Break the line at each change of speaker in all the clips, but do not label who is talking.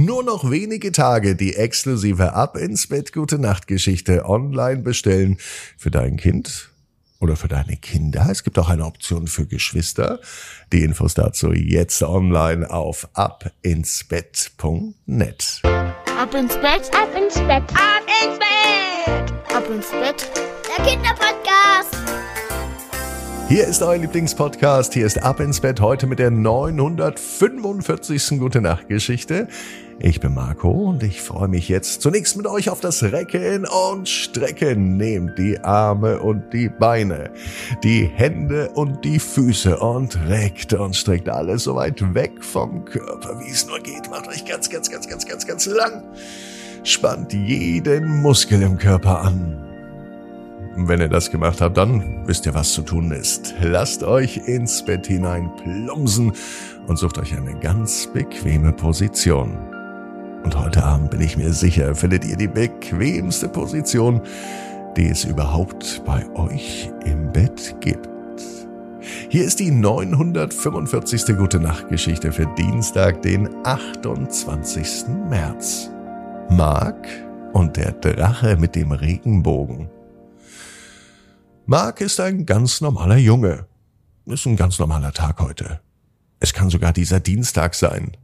Nur noch wenige Tage die exklusive Ab ins Bett Gute Nacht Geschichte online bestellen für dein Kind oder für deine Kinder. Es gibt auch eine Option für Geschwister. Die Infos dazu jetzt online auf abinsbett.net.
Ab ins Bett, ab ins Bett, ab ins Bett, ab ins Bett. Der Kinderpodcast.
Hier ist euer Lieblingspodcast. Hier ist Ab ins Bett heute mit der 945. Gute Nacht Geschichte. Ich bin Marco und ich freue mich jetzt zunächst mit euch auf das Recken und Strecken. Nehmt die Arme und die Beine, die Hände und die Füße und reckt und streckt alles so weit weg vom Körper, wie es nur geht. Macht euch ganz, ganz, ganz, ganz, ganz, ganz lang. Spannt jeden Muskel im Körper an. Wenn ihr das gemacht habt, dann wisst ihr, was zu tun ist. Lasst euch ins Bett hinein plumsen und sucht euch eine ganz bequeme Position. Und heute Abend bin ich mir sicher, findet ihr die bequemste Position, die es überhaupt bei euch im Bett gibt. Hier ist die 945. Gute Nacht Geschichte für Dienstag, den 28. März. Mark und der Drache mit dem Regenbogen. Mark ist ein ganz normaler Junge. Ist ein ganz normaler Tag heute. Es kann sogar dieser Dienstag sein.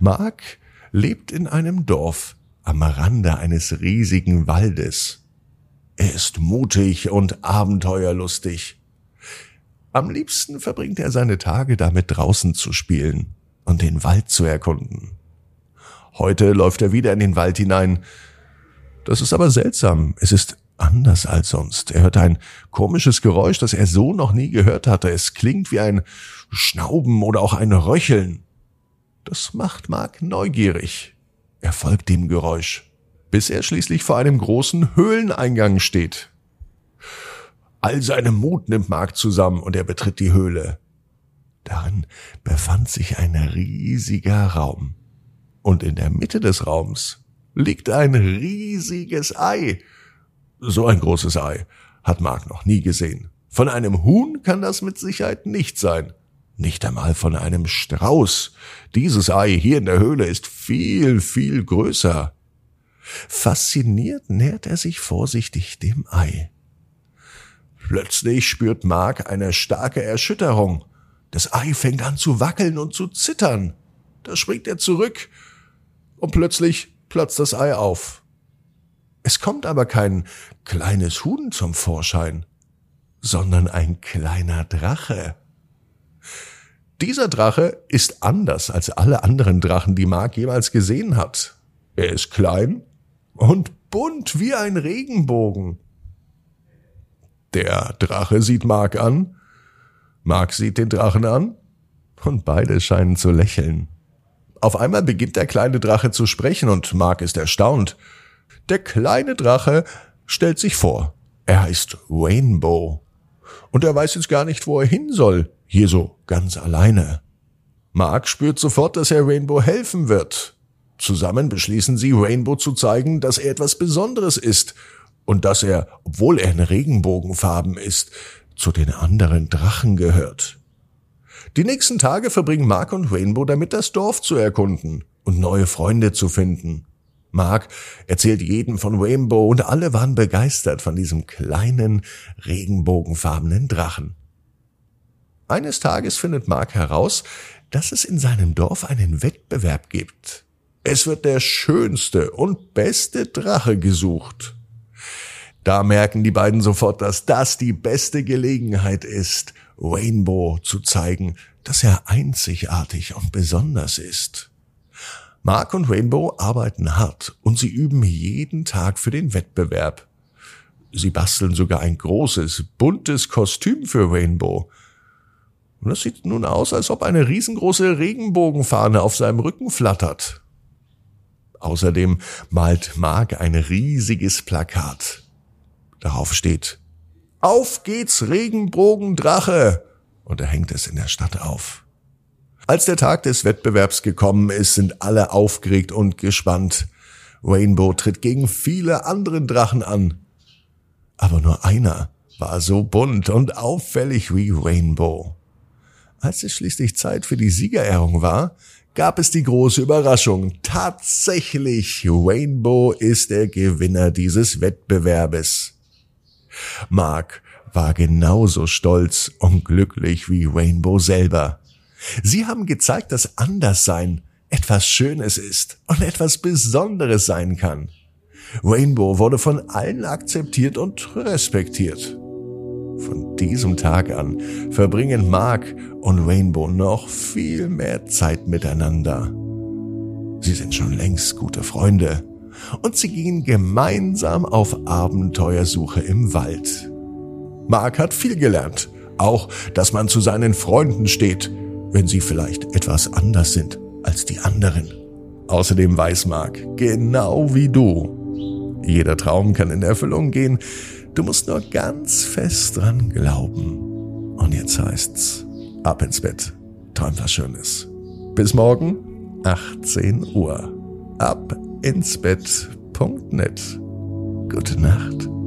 Mark lebt in einem Dorf am Rande eines riesigen Waldes. Er ist mutig und abenteuerlustig. Am liebsten verbringt er seine Tage damit draußen zu spielen und den Wald zu erkunden. Heute läuft er wieder in den Wald hinein. Das ist aber seltsam. Es ist anders als sonst. Er hört ein komisches Geräusch, das er so noch nie gehört hatte. Es klingt wie ein Schnauben oder auch ein Röcheln. Das macht Mark neugierig. Er folgt dem Geräusch, bis er schließlich vor einem großen Höhleneingang steht. All seine Mut nimmt Mark zusammen und er betritt die Höhle. Darin befand sich ein riesiger Raum. Und in der Mitte des Raums liegt ein riesiges Ei, so ein großes Ei hat Mark noch nie gesehen. Von einem Huhn kann das mit Sicherheit nicht sein. Nicht einmal von einem Strauß. Dieses Ei hier in der Höhle ist viel, viel größer. Fasziniert nähert er sich vorsichtig dem Ei. Plötzlich spürt Mark eine starke Erschütterung. Das Ei fängt an zu wackeln und zu zittern. Da springt er zurück und plötzlich platzt das Ei auf. Es kommt aber kein kleines Huhn zum Vorschein, sondern ein kleiner Drache. Dieser Drache ist anders als alle anderen Drachen, die Mark jemals gesehen hat. Er ist klein und bunt wie ein Regenbogen. Der Drache sieht Mark an, Mark sieht den Drachen an, und beide scheinen zu lächeln. Auf einmal beginnt der kleine Drache zu sprechen und Mark ist erstaunt. Der kleine Drache stellt sich vor. Er heißt Rainbow. Und er weiß jetzt gar nicht, wo er hin soll. Hier so ganz alleine. Mark spürt sofort, dass er Rainbow helfen wird. Zusammen beschließen sie, Rainbow zu zeigen, dass er etwas Besonderes ist und dass er, obwohl er in Regenbogenfarben ist, zu den anderen Drachen gehört. Die nächsten Tage verbringen Mark und Rainbow damit, das Dorf zu erkunden und neue Freunde zu finden. Mark erzählt jedem von Rainbow und alle waren begeistert von diesem kleinen, regenbogenfarbenen Drachen. Eines Tages findet Mark heraus, dass es in seinem Dorf einen Wettbewerb gibt. Es wird der schönste und beste Drache gesucht. Da merken die beiden sofort, dass das die beste Gelegenheit ist, Rainbow zu zeigen, dass er einzigartig und besonders ist. Mark und Rainbow arbeiten hart und sie üben jeden Tag für den Wettbewerb. Sie basteln sogar ein großes, buntes Kostüm für Rainbow. Und das sieht nun aus, als ob eine riesengroße Regenbogenfahne auf seinem Rücken flattert. Außerdem malt Mark ein riesiges Plakat. Darauf steht Auf geht's Regenbogendrache! Und er hängt es in der Stadt auf. Als der Tag des Wettbewerbs gekommen ist, sind alle aufgeregt und gespannt. Rainbow tritt gegen viele anderen Drachen an. Aber nur einer war so bunt und auffällig wie Rainbow. Als es schließlich Zeit für die Siegerehrung war, gab es die große Überraschung. Tatsächlich, Rainbow ist der Gewinner dieses Wettbewerbes. Mark war genauso stolz und glücklich wie Rainbow selber. Sie haben gezeigt, dass Anderssein etwas Schönes ist und etwas Besonderes sein kann. Rainbow wurde von allen akzeptiert und respektiert. Von diesem Tag an verbringen Mark und Rainbow noch viel mehr Zeit miteinander. Sie sind schon längst gute Freunde und sie gehen gemeinsam auf Abenteuersuche im Wald. Mark hat viel gelernt, auch dass man zu seinen Freunden steht, wenn sie vielleicht etwas anders sind als die anderen. Außerdem weiß Mark, genau wie du, jeder Traum kann in Erfüllung gehen, du musst nur ganz fest dran glauben. Und jetzt heißt's, ab ins Bett, träum was Schönes. Bis morgen, 18 Uhr. Ab ins Bett.net. Gute Nacht.